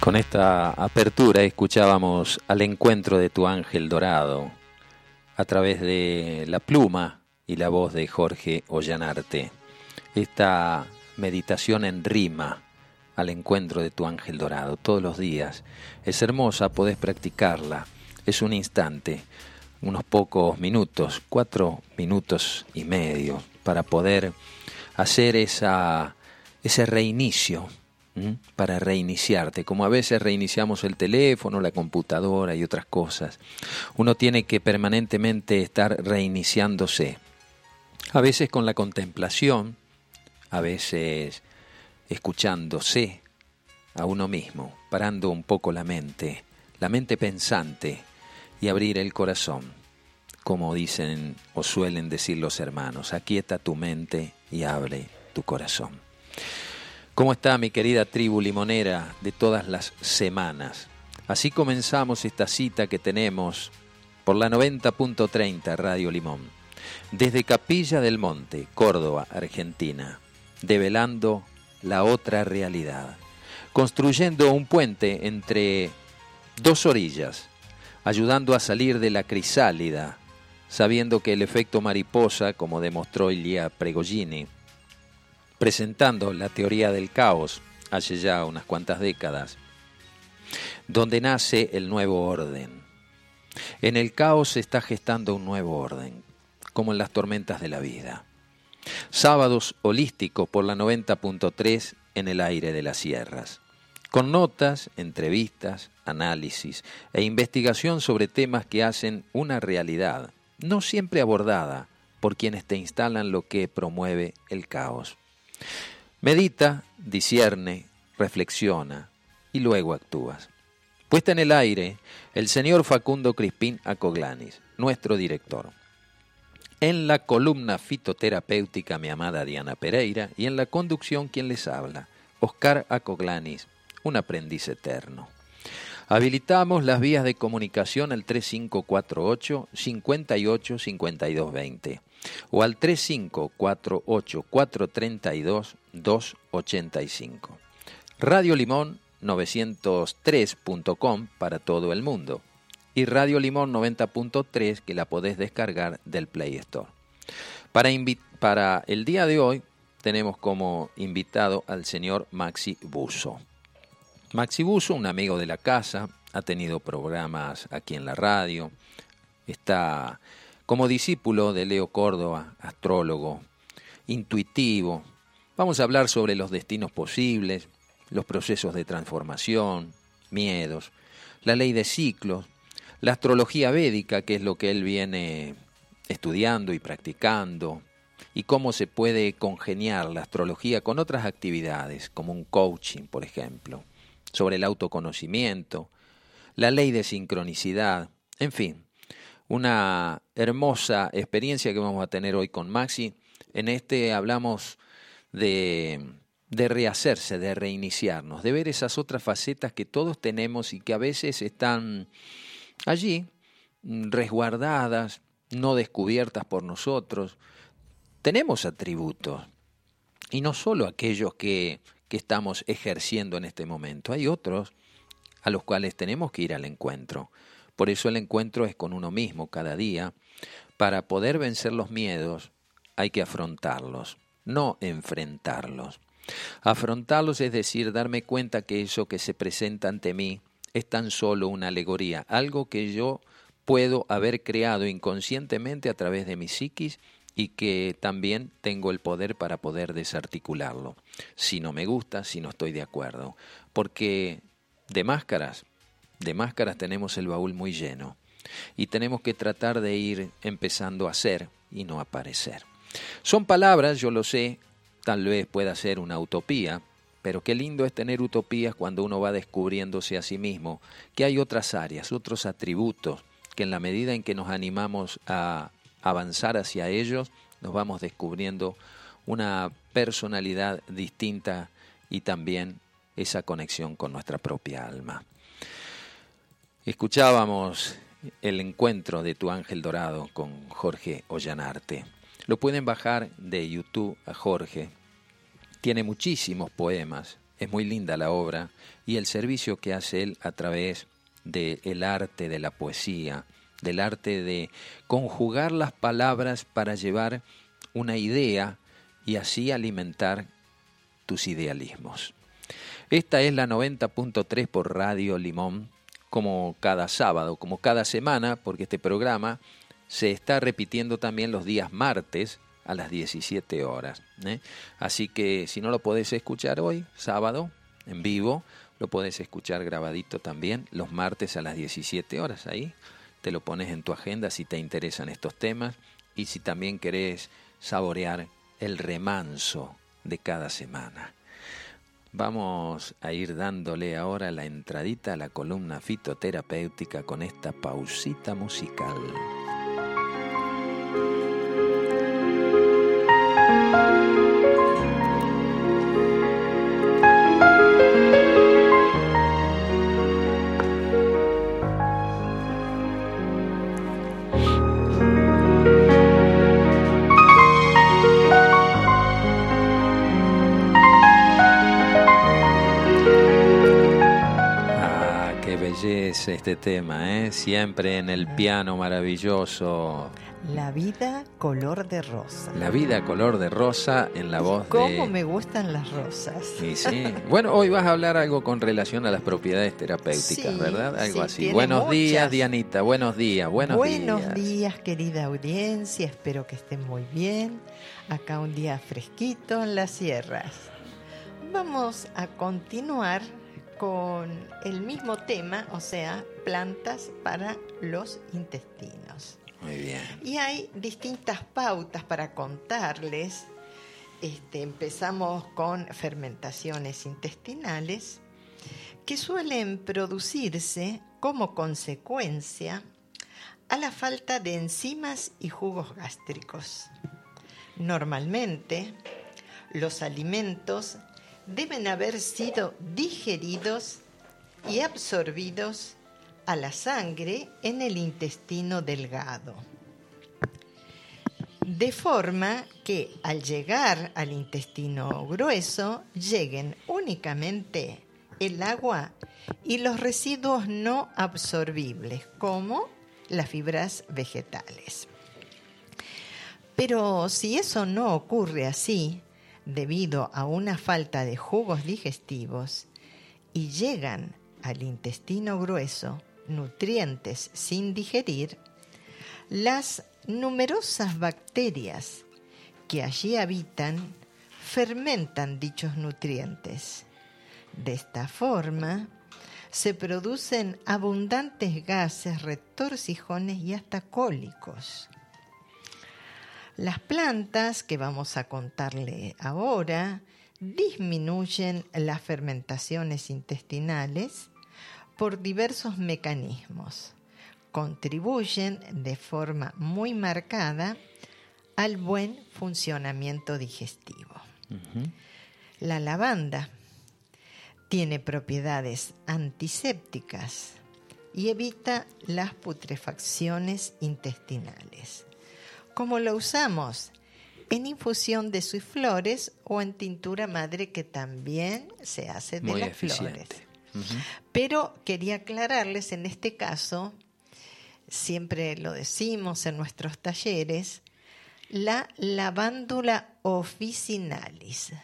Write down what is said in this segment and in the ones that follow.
Con esta apertura escuchábamos al encuentro de tu ángel dorado a través de la pluma y la voz de Jorge Ollanarte. Esta meditación en rima al encuentro de tu ángel dorado todos los días. Es hermosa, podés practicarla. Es un instante, unos pocos minutos, cuatro minutos y medio, para poder hacer esa, ese reinicio para reiniciarte, como a veces reiniciamos el teléfono, la computadora y otras cosas. Uno tiene que permanentemente estar reiniciándose, a veces con la contemplación, a veces escuchándose a uno mismo, parando un poco la mente, la mente pensante y abrir el corazón, como dicen o suelen decir los hermanos, aquieta tu mente y abre tu corazón. ¿Cómo está mi querida tribu limonera de todas las semanas? Así comenzamos esta cita que tenemos por la 90.30 Radio Limón, desde Capilla del Monte, Córdoba, Argentina, develando la otra realidad, construyendo un puente entre dos orillas, ayudando a salir de la crisálida, sabiendo que el efecto mariposa, como demostró Ilia Pregolini, presentando la teoría del caos hace ya unas cuantas décadas, donde nace el nuevo orden. En el caos se está gestando un nuevo orden, como en las tormentas de la vida. Sábados holísticos por la 90.3 en el aire de las sierras, con notas, entrevistas, análisis e investigación sobre temas que hacen una realidad, no siempre abordada por quienes te instalan lo que promueve el caos. Medita, discierne, reflexiona y luego actúas. Puesta en el aire, el señor Facundo Crispín Acoglanis, nuestro director. En la columna fitoterapéutica mi amada Diana Pereira y en la conducción quien les habla, Oscar Acoglanis, un aprendiz eterno. Habilitamos las vías de comunicación al 3548 58 5220 o al 3548-432-285. Radio Limón 903.com para todo el mundo y Radio Limón 90.3 que la podés descargar del Play Store. Para, para el día de hoy tenemos como invitado al señor Maxi Buso. Maxi Buso, un amigo de la casa, ha tenido programas aquí en la radio, está como discípulo de Leo Córdoba, astrólogo, intuitivo, vamos a hablar sobre los destinos posibles, los procesos de transformación, miedos, la ley de ciclos, la astrología védica, que es lo que él viene estudiando y practicando, y cómo se puede congeniar la astrología con otras actividades, como un coaching, por ejemplo, sobre el autoconocimiento, la ley de sincronicidad, en fin, una hermosa experiencia que vamos a tener hoy con Maxi. En este hablamos de, de rehacerse, de reiniciarnos, de ver esas otras facetas que todos tenemos y que a veces están allí, resguardadas, no descubiertas por nosotros. Tenemos atributos, y no solo aquellos que, que estamos ejerciendo en este momento, hay otros a los cuales tenemos que ir al encuentro. Por eso el encuentro es con uno mismo cada día. Para poder vencer los miedos hay que afrontarlos, no enfrentarlos. Afrontarlos es decir, darme cuenta que eso que se presenta ante mí es tan solo una alegoría, algo que yo puedo haber creado inconscientemente a través de mi psiquis y que también tengo el poder para poder desarticularlo. Si no me gusta, si no estoy de acuerdo. Porque de máscaras de máscaras tenemos el baúl muy lleno y tenemos que tratar de ir empezando a ser y no a parecer. Son palabras, yo lo sé, tal vez pueda ser una utopía, pero qué lindo es tener utopías cuando uno va descubriéndose a sí mismo, que hay otras áreas, otros atributos, que en la medida en que nos animamos a avanzar hacia ellos, nos vamos descubriendo una personalidad distinta y también esa conexión con nuestra propia alma. Escuchábamos el encuentro de tu ángel dorado con Jorge Ollanarte. Lo pueden bajar de YouTube a Jorge. Tiene muchísimos poemas Es muy linda la obra y el servicio que hace él a través del arte de la poesía, del arte de conjugar las palabras para llevar una idea y así alimentar tus idealismos. Esta es la 90.3 por Radio Limón, como cada sábado, como cada semana, porque este programa se está repitiendo también los días martes a las 17 horas. ¿eh? Así que si no lo podés escuchar hoy, sábado, en vivo, lo podés escuchar grabadito también los martes a las 17 horas. Ahí te lo pones en tu agenda si te interesan estos temas y si también querés saborear el remanso de cada semana. Vamos a ir dándole ahora la entradita a la columna fitoterapéutica con esta pausita musical. Este tema, ¿eh? Siempre en el piano maravilloso. La vida color de rosa. La vida color de rosa en la voz ¿Cómo de... me gustan las rosas? Sí. Bueno, hoy vas a hablar algo con relación a las propiedades terapéuticas, Sí, ¿verdad? Algo sí, así. Buenos días. Dianita. Buenos días, buenos, Buenos días. días, querida audiencia. Espero que estén muy bien. Acá un día fresquito en las sierras. Vamos a continuar con el mismo tema, o sea, plantas para los intestinos. Muy bien. Y hay distintas pautas para contarles. Este, empezamos con fermentaciones intestinales que suelen producirse como consecuencia a la falta de enzimas y jugos gástricos. Normalmente, los alimentos deben haber sido digeridos y absorbidos a la sangre en el intestino delgado. De forma que al llegar al intestino grueso lleguen únicamente el agua y los residuos no absorbibles, como las fibras vegetales. Pero si eso no ocurre así, debido a una falta de jugos digestivos, y llegan al intestino grueso nutrientes sin digerir, las numerosas bacterias que allí habitan fermentan dichos nutrientes. De esta forma, se producen abundantes gases, retorcijones y hasta cólicos. Las plantas que vamos a contarle ahora disminuyen las fermentaciones intestinales por diversos mecanismos. Contribuyen de forma muy marcada al buen funcionamiento digestivo. La lavanda tiene propiedades antisépticas y evita las putrefacciones intestinales. Como lo usamos en infusión de sus flores o en tintura madre que también se hace de Muy las eficiente. flores. Pero quería aclararles en este caso, siempre lo decimos en nuestros talleres, la lavándula officinalis,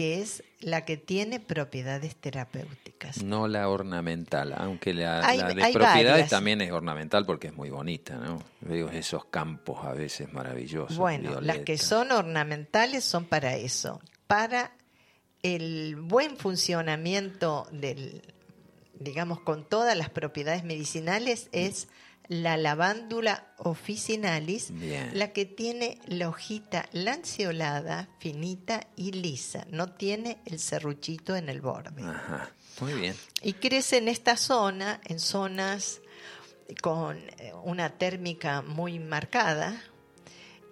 que es la que tiene propiedades terapéuticas. No la ornamental, aunque la, Hay- la de propiedades varias. también es ornamental porque es muy bonita, ¿no? Veo esos campos a veces maravillosos. Bueno, las que son ornamentales son para eso, para el buen funcionamiento del, digamos, con todas las propiedades medicinales es la lavándula officinalis, Bien. la que tiene la hojita lanceolada, finita y lisa, no tiene el serruchito en el borde. Ajá, muy bien. Y crece en esta zona, en zonas con eh, una térmica muy marcada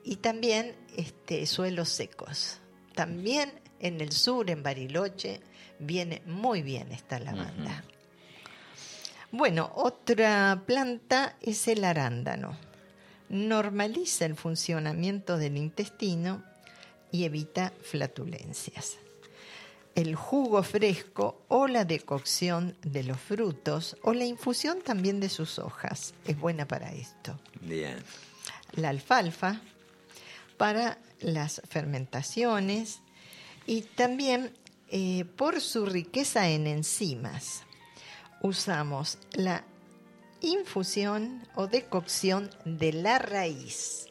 y también este, suelos secos. También en el sur, en Bariloche, viene muy bien esta lavanda. Bueno, otra planta es el arándano. Normaliza el funcionamiento del intestino y evita flatulencias. el jugo fresco o la decocción de los frutos o la infusión también de sus hojas. Es buena para esto. Bien. La alfalfa para las fermentaciones y también eh, por su riqueza en enzimas. Usamos la infusión o decocción de la raíz,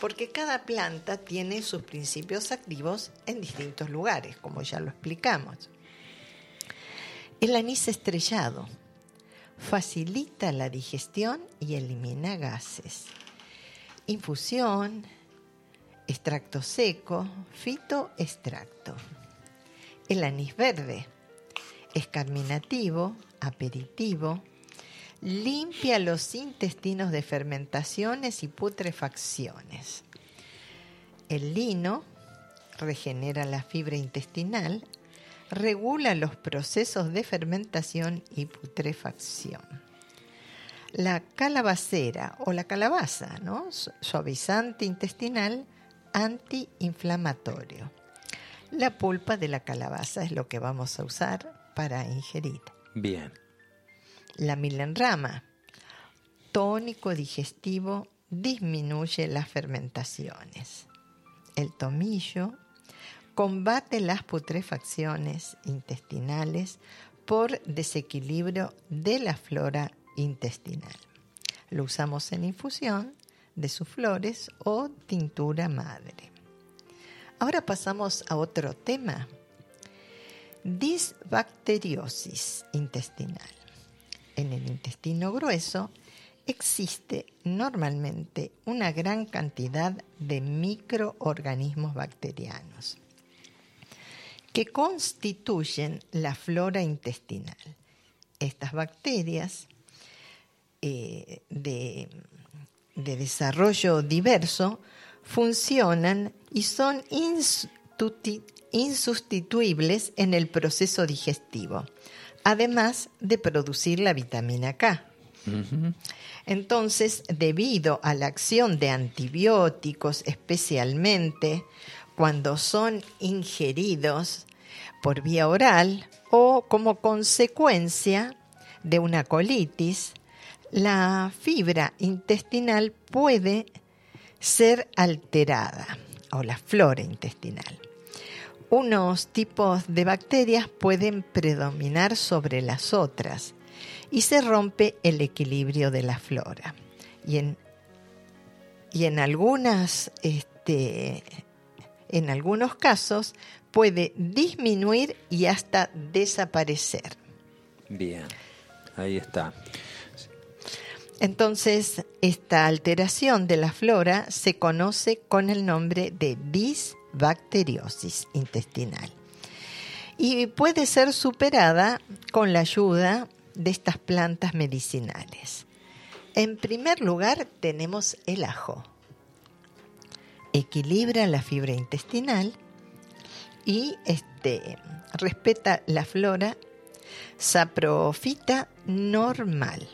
porque cada planta tiene sus principios activos en distintos lugares, como ya lo explicamos. El anís estrellado facilita la digestión y elimina gases. Infusión, extracto seco, fitoextracto. El anís verde es carminativo, aperitivo, limpia los intestinos de fermentaciones y putrefacciones. El lino regenera la fibra intestinal, regula los procesos de fermentación y putrefacción. La calabacera o la calabaza, ¿no? suavizante intestinal, antiinflamatorio. La pulpa de la calabaza es lo que vamos a usar para ingerir. Bien. La milenrama, tónico digestivo, disminuye las fermentaciones. El tomillo combate las putrefacciones intestinales por desequilibrio de la flora intestinal. Lo usamos en infusión de sus flores o tintura madre. Ahora pasamos a otro tema. Disbacteriosis intestinal. En el intestino grueso existe normalmente una gran cantidad de microorganismos bacterianos que constituyen la flora intestinal. Estas bacterias eh, de, de desarrollo diverso funcionan y son insustituibles en el proceso digestivo, además de producir la vitamina K. Entonces, debido a la acción de antibióticos, especialmente cuando son ingeridos por vía oral o como consecuencia de una colitis, la fibra intestinal puede ser alterada o la flora intestinal. Unos tipos de bacterias pueden predominar sobre las otras y se rompe el equilibrio de la flora. Y en, y en algunas, este, en algunos casos puede disminuir y hasta desaparecer. Bien, ahí está. Entonces, esta alteración de la flora se conoce con el nombre de disbacteriosis intestinal y puede ser superada con la ayuda de estas plantas medicinales. En primer lugar, tenemos el ajo. Equilibra la fibra intestinal y este, respeta la flora saprofita normal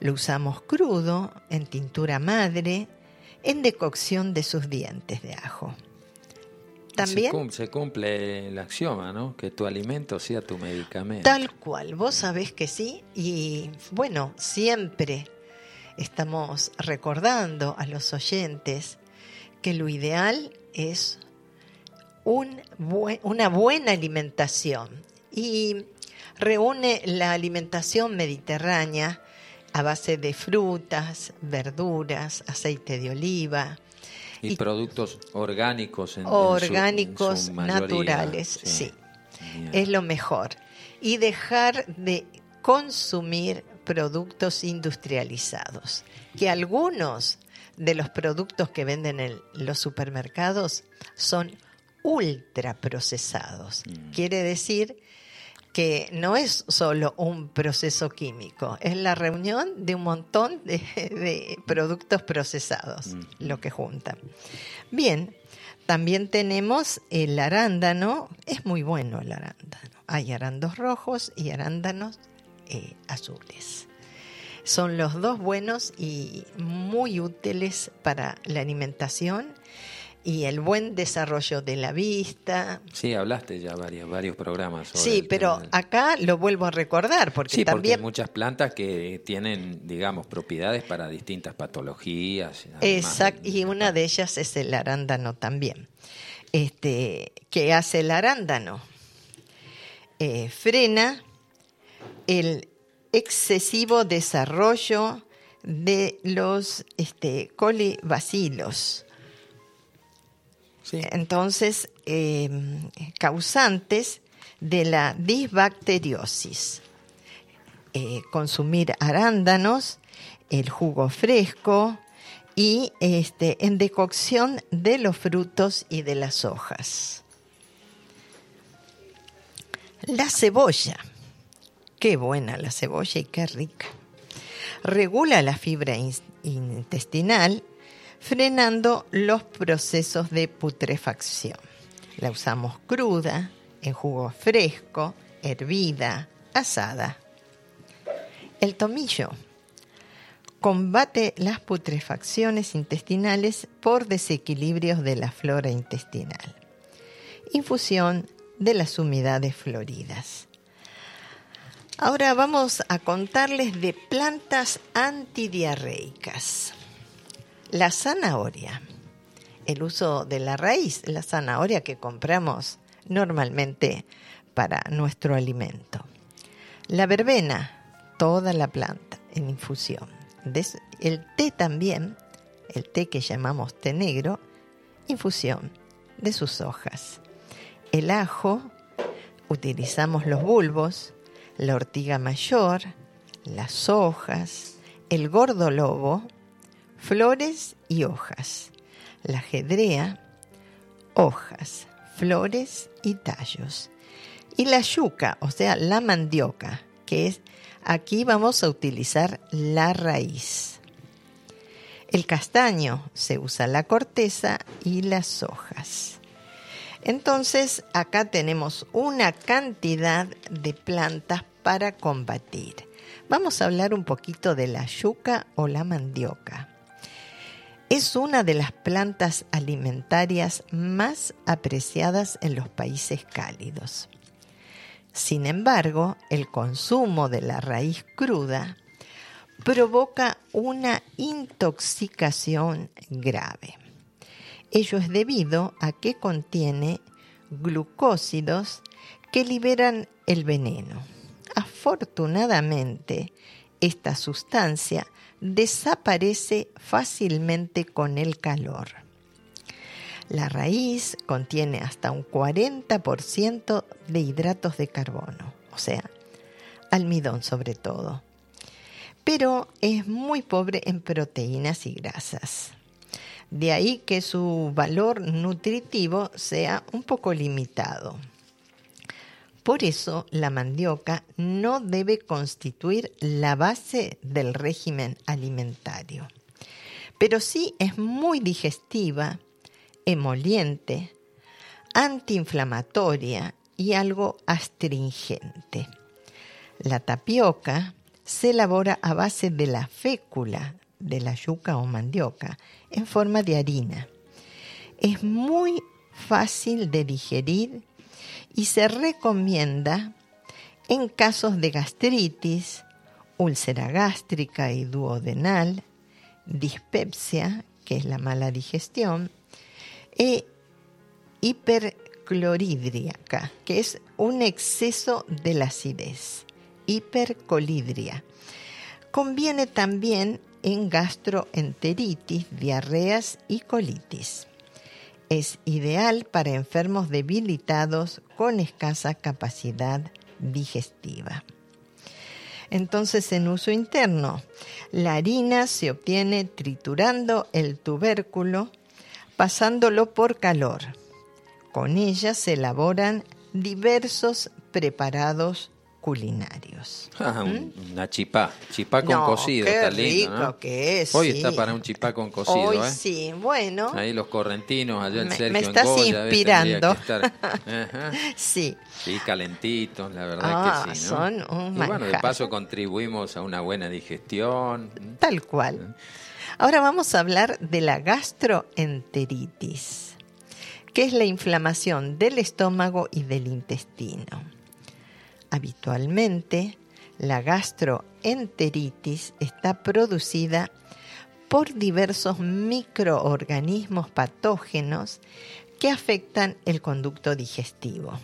lo usamos crudo, en tintura madre, en decocción de sus dientes de ajo. También se cumple, el axioma, ¿no? Que tu alimento sea tu medicamento. Tal cual, vos sabés que sí. Y bueno, siempre estamos recordando a los oyentes que lo ideal es un una buena alimentación y reúne la alimentación mediterránea a base de frutas, verduras, aceite de oliva. Y, productos orgánicos. En, orgánicos, naturales, sí. Es lo mejor. Y dejar de consumir productos industrializados, que algunos de los productos que venden en los supermercados son ultraprocesados. Mm. Quiere decir que no es solo un proceso químico, es la reunión de un montón de, productos procesados, lo que juntan. Bien, también tenemos el arándano, es muy bueno el arándano. Hay arándanos rojos y arándanos eh, azules. Son los dos buenos y muy útiles para la alimentación y el buen desarrollo de la vista. Sí, hablaste ya varios, varios programas. Sobre Sí, pero del- acá lo vuelvo a recordar porque Sí, porque hay también muchas plantas que tienen, digamos, propiedades para distintas patologías. Exacto, y una de ellas es el arándano también. Este, ¿Qué hace el arándano? Eh, frena el excesivo desarrollo de los este, colibacilos. Entonces, eh, causantes de la disbacteriosis. Eh, consumir arándanos, el jugo fresco y este, en decocción de los frutos y de las hojas. La cebolla. Qué buena la cebolla y qué rica. Regula la fibra in- intestinal frenando los procesos de putrefacción. La usamos cruda, en jugo fresco, hervida, asada. El tomillo combate las putrefacciones intestinales por desequilibrios de la flora intestinal. Infusión de las humedades floridas. Ahora vamos a contarles de plantas antidiarreicas. La zanahoria. El uso de la raíz, la zanahoria que compramos normalmente para nuestro alimento. La verbena, toda la planta en infusión. El té también, el té que llamamos té negro, infusión de sus hojas. El ajo, utilizamos los bulbos, la ortiga mayor, las hojas, el gordo lobo, flores y hojas. La jedrea, hojas, flores y tallos. Y la yuca, o sea, la mandioca, que es, aquí vamos a utilizar la raíz. El castaño se usa la corteza y las hojas. Entonces, acá tenemos una cantidad de plantas para combatir. Vamos a hablar un poquito de la yuca o la mandioca. Es una de las plantas alimentarias más apreciadas en los países cálidos. Sin embargo, el consumo de la raíz cruda provoca una intoxicación grave. Ello es debido a que contiene glucósidos que liberan el veneno. Afortunadamente, esta sustancia desaparece fácilmente con el calor. La raíz contiene hasta un 40% de hidratos de carbono, o sea, almidón sobre todo, pero es muy pobre en proteínas y grasas. De ahí que su valor nutritivo sea un poco limitado. Por eso la mandioca no debe constituir la base del régimen alimentario, pero sí es muy digestiva, emoliente, antiinflamatoria y algo astringente. La tapioca se elabora a base de la fécula de la yuca o mandioca en forma de harina. Es muy fácil de digerir y se recomienda en casos de gastritis, úlcera gástrica y duodenal, dispepsia, que es la mala digestión, e hipercloridriaca, que es un exceso de la acidez, hipercolidria. Conviene también en gastroenteritis, diarreas y colitis. Es ideal para enfermos debilitados con escasa capacidad digestiva. Entonces, en uso interno, la harina se obtiene triturando el tubérculo, pasándolo por calor. Con ella se elaboran diversos preparados culinarios. Ah, un- Una chipá, chipá con No, cocido, qué está lindo, rico ¿no? que es, Hoy sí. está para un chipá con cocido, Hoy ¿eh? sí, bueno, Ahí los correntinos, allá el Me- Sergio me en estás inspirando. que estar- Ajá. sí. Sí, calentitos, la verdad Ah, que sí, ¿no? son un y bueno, de paso contribuimos a una buena digestión. Tal cual. Ahora vamos a hablar de la gastroenteritis. que es la inflamación del estómago y del intestino. Habitualmente, la gastroenteritis está producida por diversos microorganismos patógenos que afectan el conducto digestivo.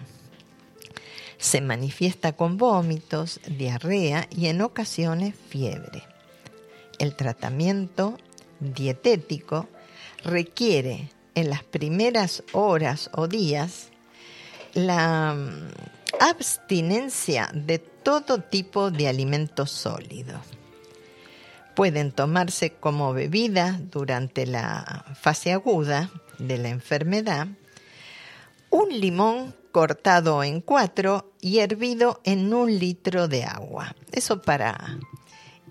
Se manifiesta con vómitos, diarrea y en ocasiones fiebre. El tratamiento dietético requiere en las primeras horas o días la abstinencia de todo tipo de alimentos sólidos. Pueden tomarse como bebida durante la fase aguda de la enfermedad un limón cortado en cuatro y hervido en un litro de agua. Eso para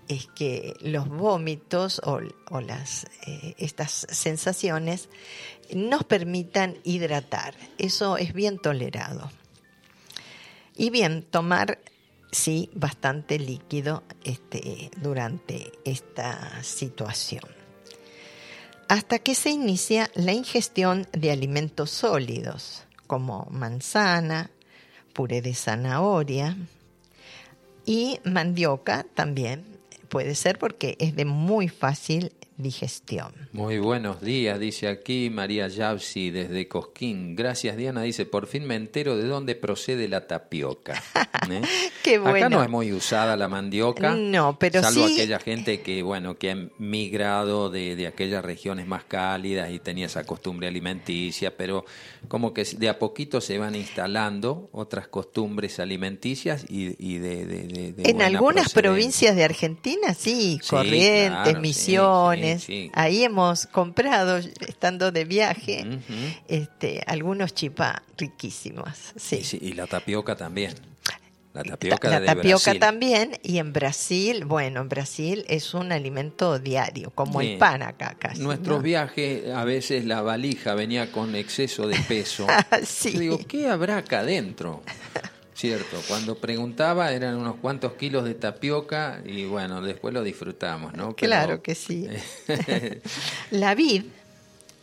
es que los vómitos o, las, eh, estas sensaciones nos permitan hidratar. Eso es bien tolerado. Y bien, tomar, sí, bastante líquido este, durante esta situación. Hasta que se inicia la ingestión de alimentos sólidos, como manzana, puré de zanahoria y mandioca también puede ser porque es de muy fácil digestión. Muy buenos días, dice aquí María Yavsi desde Cosquín. Gracias Diana, dice, por fin me entero de dónde procede la tapioca. ¿eh? Qué bueno. Acá no es muy usada la mandioca. No, pero salvo aquella gente que, bueno, que ha migrado de, de aquellas regiones más cálidas y tenía esa costumbre alimenticia, pero como que de a poquito se van instalando otras costumbres alimenticias y, de, En algunas provincias de Argentina, sí, Corrientes, Misiones Ahí hemos comprado, estando de viaje, este, algunos chipá riquísimos. Sí. y la tapioca también. La tapioca, la tapioca también, y en Brasil, bueno, en Brasil es un alimento diario, como el pan acá casi. Nuestros viajes, a veces la valija venía con exceso de peso. Yo digo, ¿qué habrá acá adentro? Cierto, cuando preguntaba eran unos cuantos kilos de tapioca y bueno, después lo disfrutamos, ¿no? Claro que sí. la vid,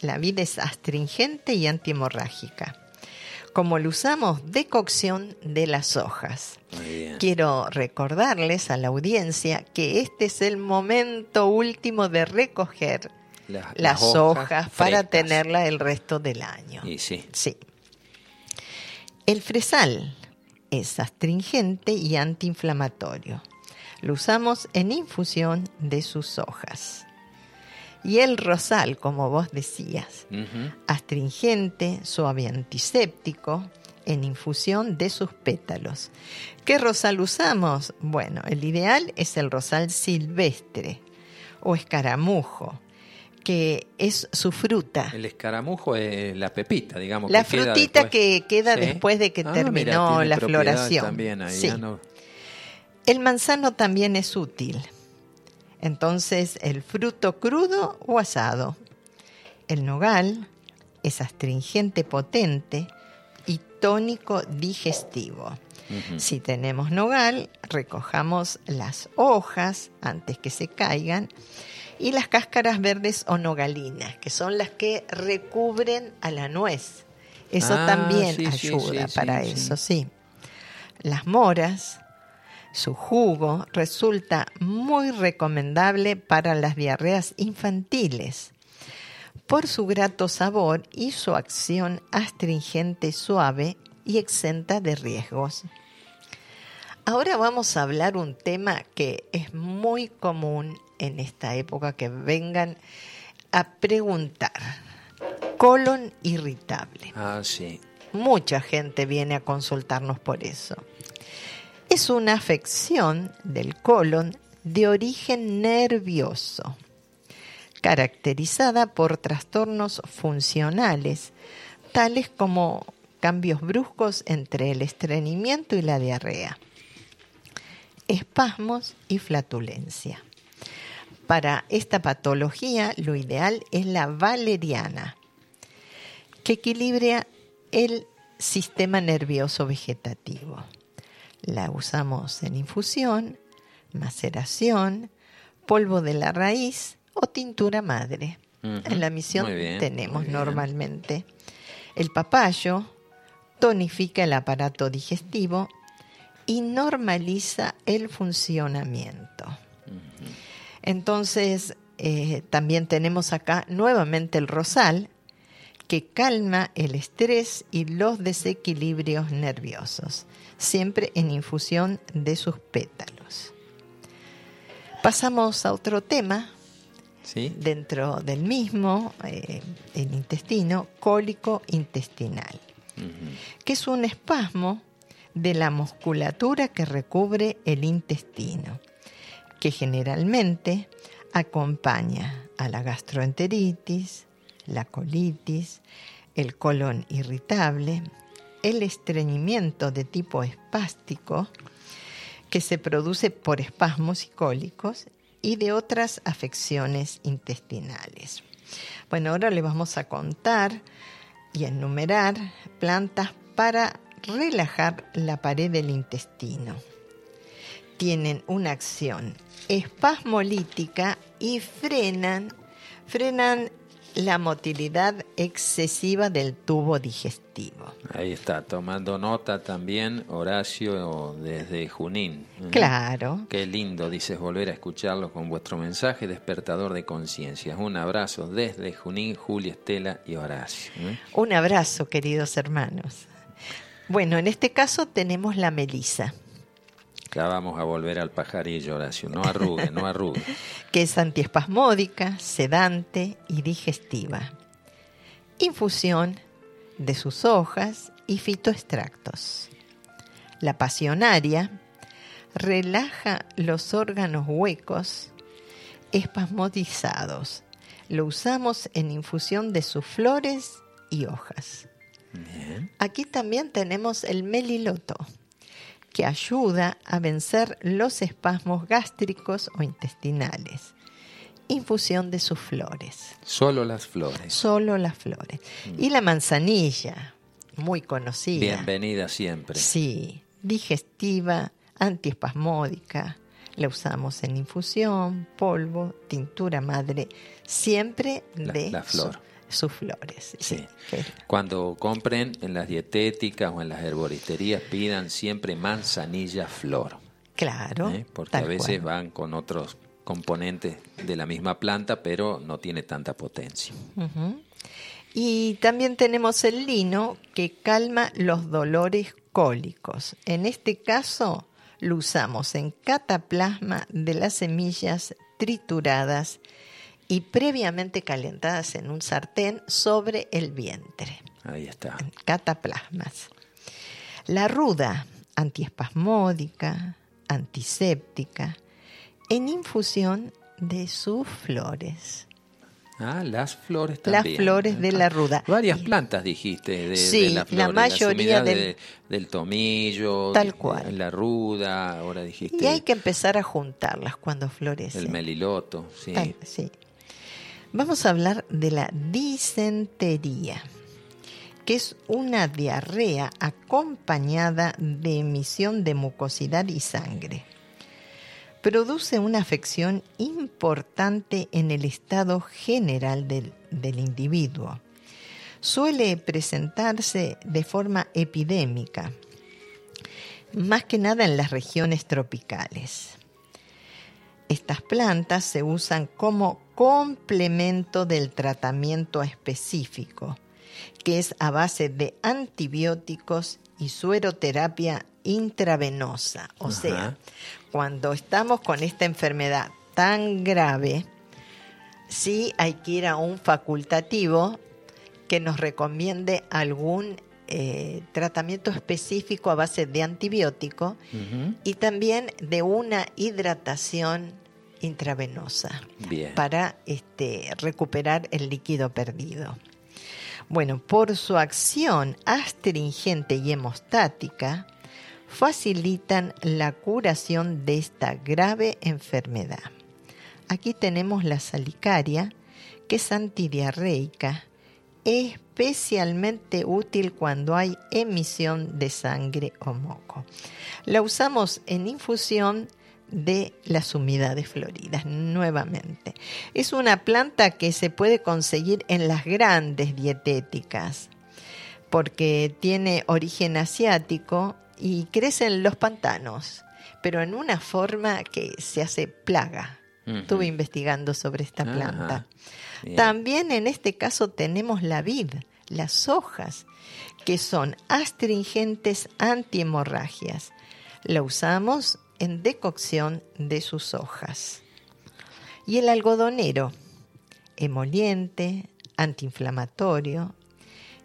la vid es astringente y antihemorrágica. Como lo usamos de cocción de las hojas. Quiero recordarles a la audiencia que este es el momento último de recoger las, hojas, para tenerla el resto del año. Y sí. Sí. El fresal, es astringente y antiinflamatorio. Lo usamos en infusión de sus hojas. Y el rosal, como vos decías, astringente, suave antiséptico, en infusión de sus pétalos. ¿Qué rosal usamos? Bueno, el ideal es el rosal silvestre o escaramujo, que es su fruta. El escaramujo es la pepita, digamos. La frutita que queda después de que ah, terminó la floración. El manzano también es útil. Entonces, el fruto crudo o asado. El nogal es astringente potente y tónico digestivo. Si tenemos nogal, recojamos las hojas antes que se caigan y las cáscaras verdes o nogalinas, que son las que recubren a la nuez. Eso ah, también ayuda para eso, sí. Las moras, su jugo resulta muy recomendable para las diarreas infantiles por su grato sabor y su acción astringente suave y exenta de riesgos. Ahora vamos a hablar un tema que es muy común en esta época que vengan a preguntar. Colon irritable. Ah, sí. Mucha gente viene a consultarnos por eso. Es una afección del colon de origen nervioso, caracterizada por trastornos funcionales, tales como cambios bruscos entre el estreñimiento y la diarrea espasmos y flatulencia. Para esta patología lo ideal es la valeriana, que equilibra el sistema nervioso vegetativo. La usamos en infusión, maceración, polvo de la raíz o tintura madre. En la misión tenemos normalmente El papayo tonifica el aparato digestivo y normaliza el funcionamiento. Entonces, eh, también tenemos acá nuevamente el rosal, que calma el estrés y los desequilibrios nerviosos, siempre en infusión de sus pétalos. Pasamos a otro tema, dentro del mismo, eh, el intestino, cólico intestinal, que es un espasmo de la musculatura que recubre el intestino, que generalmente acompaña a la gastroenteritis, la colitis, el colon irritable, el estreñimiento de tipo espástico, que se produce por espasmos y cólicos, y de otras afecciones intestinales. Bueno, ahora le vamos a contar y enumerar plantas para relajar la pared del intestino. Tienen una acción espasmolítica y frenan, frenan la motilidad excesiva del tubo digestivo. Ahí está, tomando nota también Horacio desde Junín. Claro. Qué lindo, dices, volver a escucharlo con vuestro mensaje despertador de conciencia. Un abrazo desde Junín, Julia, Estela y Horacio. Un abrazo, queridos hermanos. Bueno, en este caso tenemos la melisa. Ya vamos a volver al pajarillo, Horacio. No arrugue, no arrugue. que es antiespasmódica, sedante y digestiva. Infusión de sus hojas y fitoextractos. La pasionaria relaja los órganos huecos espasmodizados. Lo usamos en infusión de sus flores y hojas. Aquí también tenemos el meliloto que ayuda a vencer los espasmos gástricos o intestinales. Infusión de sus flores. Solo las flores. Solo las flores. Mm. Y la manzanilla, muy conocida. Bienvenida siempre. Sí, digestiva, antiespasmódica. La usamos en infusión, polvo, tintura madre, siempre de la flor sus flores. Sí. Cuando compren en las dietéticas o en las herboristerías, pidan siempre manzanilla flor. Claro. ¿Eh? Porque a veces van con otros componentes de la misma planta, pero no tiene tanta potencia. Y también tenemos el lino que calma los dolores cólicos. En este caso lo usamos en cataplasma de las semillas trituradas y previamente calentadas en un sartén sobre el vientre. Ahí está. cataplasmas. La ruda, antiespasmódica, antiséptica, en infusión de sus flores. Ah, las flores también. Las flores de la ruda. Varias plantas dijiste de, sí, la, la mayoría del, del, tomillo, tal cual. la ruda, ahora dijiste. Y hay que empezar a juntarlas cuando florecen. El meliloto, sí. sí. Vamos a hablar de la disentería, que es una diarrea acompañada de emisión de mucosidad y sangre. Produce una afección importante en el estado general del, del individuo. Suele presentarse de forma epidémica, más que nada en las regiones tropicales. Estas plantas se usan como complemento del tratamiento específico, que es a base de antibióticos y sueroterapia intravenosa. O sea, cuando estamos con esta enfermedad tan grave, sí hay que ir a un facultativo que nos recomiende algún eh, tratamiento específico a base de antibiótico y también de una hidratación intravenosa para este, recuperar el líquido perdido. Bueno, por su acción astringente y hemostática, facilitan la curación de esta grave enfermedad. Aquí tenemos la salicaria, que es antidiarreica, especialmente útil cuando hay emisión de sangre o moco. La usamos en infusión de las humedades floridas, nuevamente. Es una planta que se puede conseguir en las grandes dietéticas. porque tiene origen asiático y crece en los pantanos, pero en una forma que se hace plaga. Estuve investigando sobre esta planta. También en este caso tenemos la vid, las hojas, que son astringentes antihemorragias. La usamos en decocción de sus hojas. Y el algodonero, emoliente, antiinflamatorio,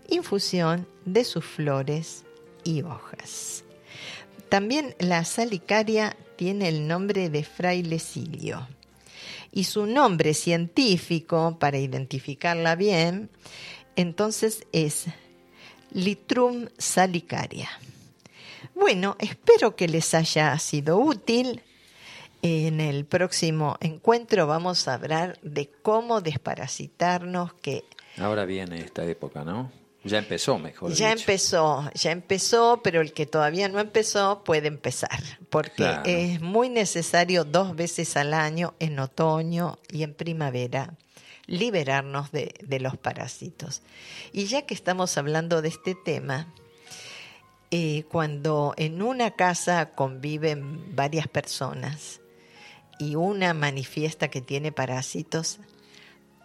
infusión de sus flores y hojas. También la salicaria tiene el nombre de frailecilio y su nombre científico, para identificarla bien, entonces es Litrum salicaria. Bueno, espero que les haya sido útil. En el próximo encuentro vamos a hablar de cómo desparasitarnos, que ahora viene esta época, ¿no? Ya empezó, mejor. Ya empezó, ya empezó, pero el que todavía no empezó puede empezar, porque es muy necesario dos veces al año, en otoño y en primavera, liberarnos de, de los parásitos. Y ya que estamos hablando de este tema, eh, cuando en una casa conviven varias personas y una manifiesta que tiene parásitos,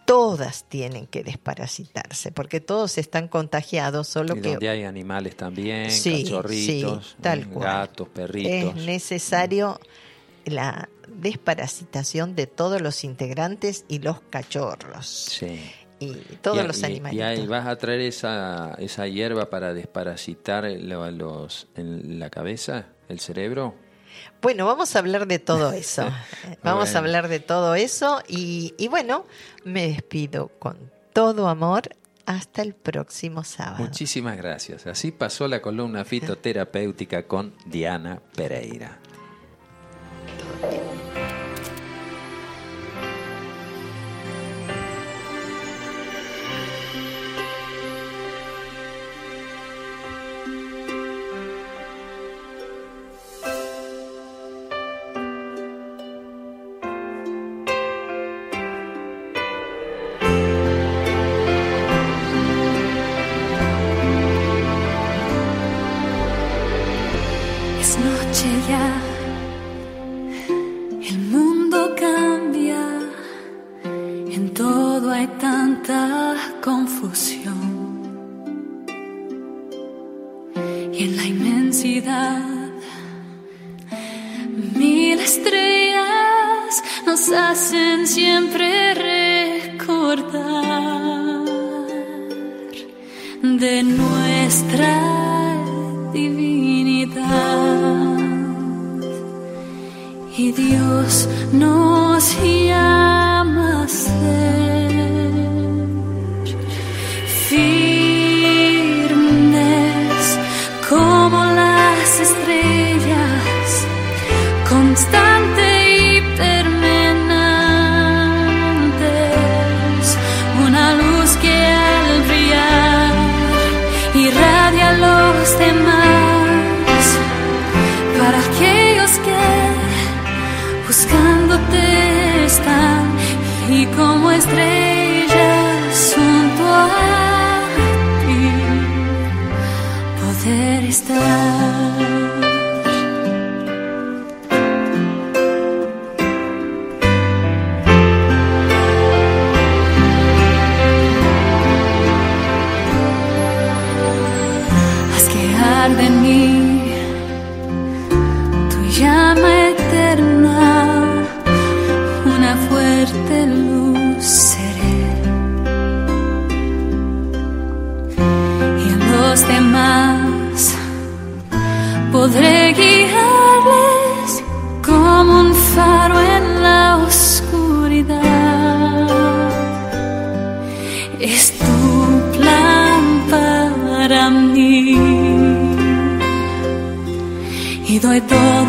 todas tienen que desparasitarse, porque todos están contagiados, solo y que... Donde hay animales también, cachorritos, tal gatos, perritos. Es necesario la desparasitación de todos los integrantes y los cachorros. Sí. Y todos los animales. Y ahí vas a traer esa, esa hierba para desparasitar los, en la cabeza, el cerebro. Bueno, vamos a hablar de todo eso. vamos a hablar de todo eso y, y bueno, me despido con todo amor. Hasta el próximo sábado. Muchísimas gracias. Así pasó la columna fitoterapéutica con Diana Pereira. Y doy todo